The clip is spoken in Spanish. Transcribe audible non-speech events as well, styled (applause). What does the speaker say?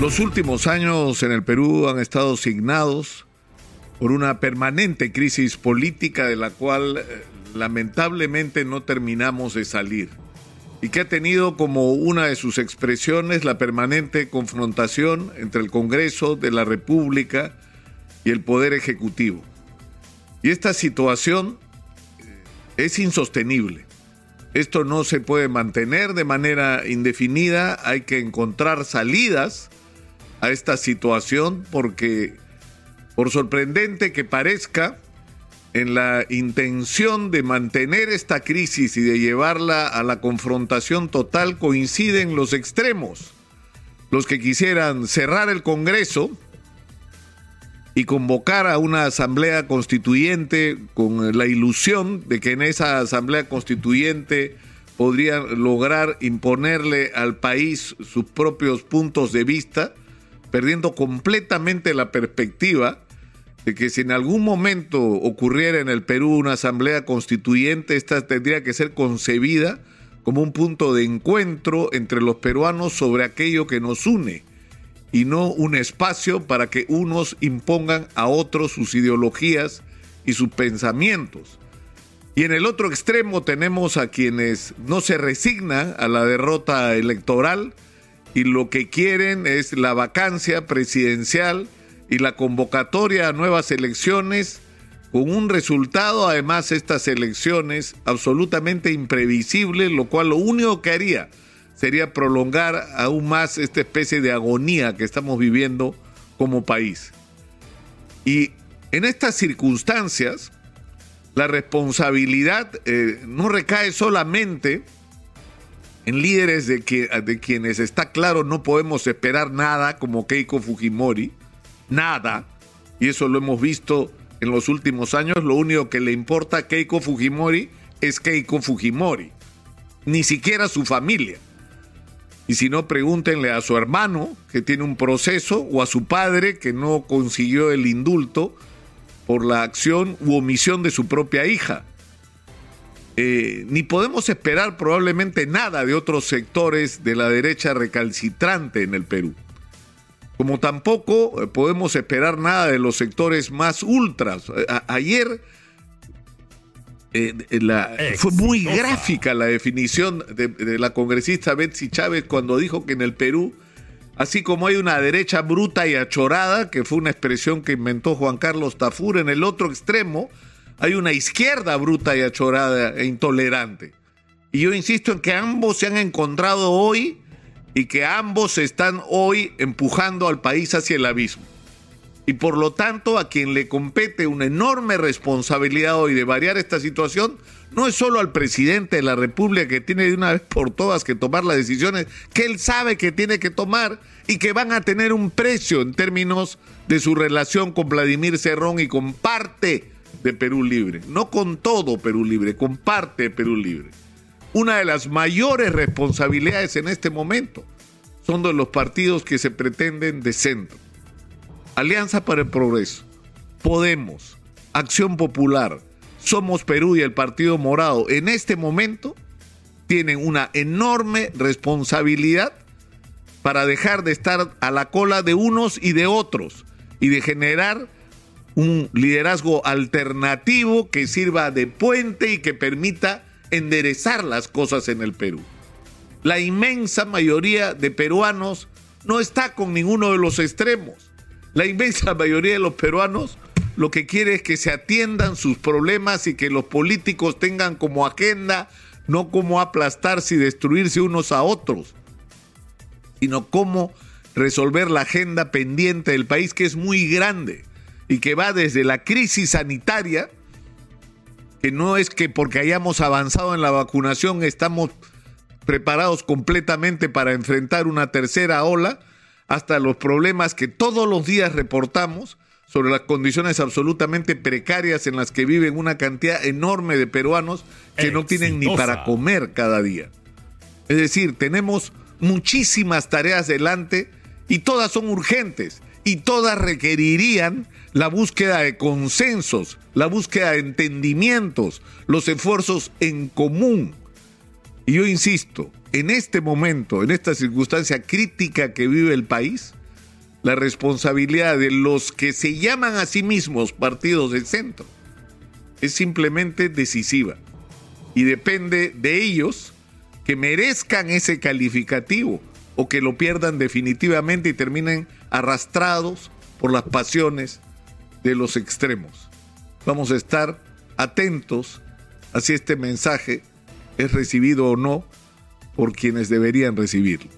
Los últimos años en el Perú han estado signados por una permanente crisis política de la cual eh, lamentablemente no terminamos de salir y que ha tenido como una de sus expresiones la permanente confrontación entre el Congreso de la República y el Poder Ejecutivo. Y esta situación eh, es insostenible. Esto no se puede mantener de manera indefinida, hay que encontrar salidas a esta situación porque, por sorprendente que parezca, en la intención de mantener esta crisis y de llevarla a la confrontación total coinciden los extremos. Los que quisieran cerrar el Congreso y convocar a una asamblea constituyente con la ilusión de que en esa asamblea constituyente podrían lograr imponerle al país sus propios puntos de vista, perdiendo completamente la perspectiva de que si en algún momento ocurriera en el Perú una asamblea constituyente, esta tendría que ser concebida como un punto de encuentro entre los peruanos sobre aquello que nos une y no un espacio para que unos impongan a otros sus ideologías y sus pensamientos. Y en el otro extremo tenemos a quienes no se resignan a la derrota electoral y lo que quieren es la vacancia presidencial y la convocatoria a nuevas elecciones con un resultado, además, estas elecciones absolutamente imprevisible, lo cual lo único que haría sería prolongar aún más esta especie de agonía que estamos viviendo como país. Y en estas circunstancias, la responsabilidad eh, no recae solamente en líderes de, que, de quienes está claro no podemos esperar nada, como Keiko Fujimori, nada, y eso lo hemos visto en los últimos años, lo único que le importa a Keiko Fujimori es Keiko Fujimori, ni siquiera su familia. Y si no, pregúntenle a su hermano que tiene un proceso o a su padre que no consiguió el indulto por la acción u omisión de su propia hija. Eh, ni podemos esperar probablemente nada de otros sectores de la derecha recalcitrante en el Perú como tampoco eh, podemos esperar nada de los sectores más ultras. Eh, ayer eh, fue muy gráfica la definición de, la congresista Betsy Chávez cuando dijo que en el Perú, así como hay una derecha bruta y achorada, que fue una expresión que inventó Juan Carlos Tafur, en el otro extremo hay una izquierda bruta y achorada e intolerante. Y yo insisto en que ambos se han encontrado hoy y que ambos están hoy empujando al país hacia el abismo. Y por lo tanto, a quien le compete una enorme responsabilidad hoy de variar esta situación, no es solo al presidente de la República que tiene de una vez por todas que tomar las decisiones que él sabe que tiene que tomar y que van a tener un precio en términos de su relación con Vladimir Cerrón y con parte de Perú Libre. No con todo Perú Libre, con parte de Perú Libre una de las mayores responsabilidades en este momento son de los partidos que se pretenden de centro. Alianza para el Progreso, Podemos, Acción Popular, Somos Perú y el Partido Morado en este momento tienen una enorme responsabilidad para dejar de estar a la cola de unos y de otros y de generar un liderazgo alternativo que sirva de puente y que permita enderezar las cosas en el Perú. La inmensa mayoría de peruanos no está con ninguno de los extremos. La inmensa (laughs) mayoría de los peruanos lo que quiere es que se atiendan sus problemas y que los políticos tengan como agenda no cómo aplastarse y destruirse unos a otros, sino cómo resolver la agenda pendiente del país que es muy grande y que va desde la crisis sanitaria que no es que porque hayamos avanzado en la vacunación estamos preparados completamente para enfrentar una tercera ola, hasta los problemas que todos los días reportamos sobre las condiciones absolutamente precarias en las que viven una cantidad enorme de peruanos que no tienen ni para comer cada día. Es decir, tenemos muchísimas tareas delante y todas son urgentes y todas requerirían la búsqueda de consensos, la búsqueda de entendimientos, los esfuerzos en común. Y yo insisto, en este momento, en esta circunstancia crítica que vive el país, la responsabilidad de los que se llaman a sí mismos partidos del centro es simplemente decisiva y depende de ellos que merezcan ese calificativo o que lo pierdan definitivamente y terminen arrastrados por las pasiones de los extremos. Vamos a estar atentos a si este mensaje es recibido o no por quienes deberían recibirlo.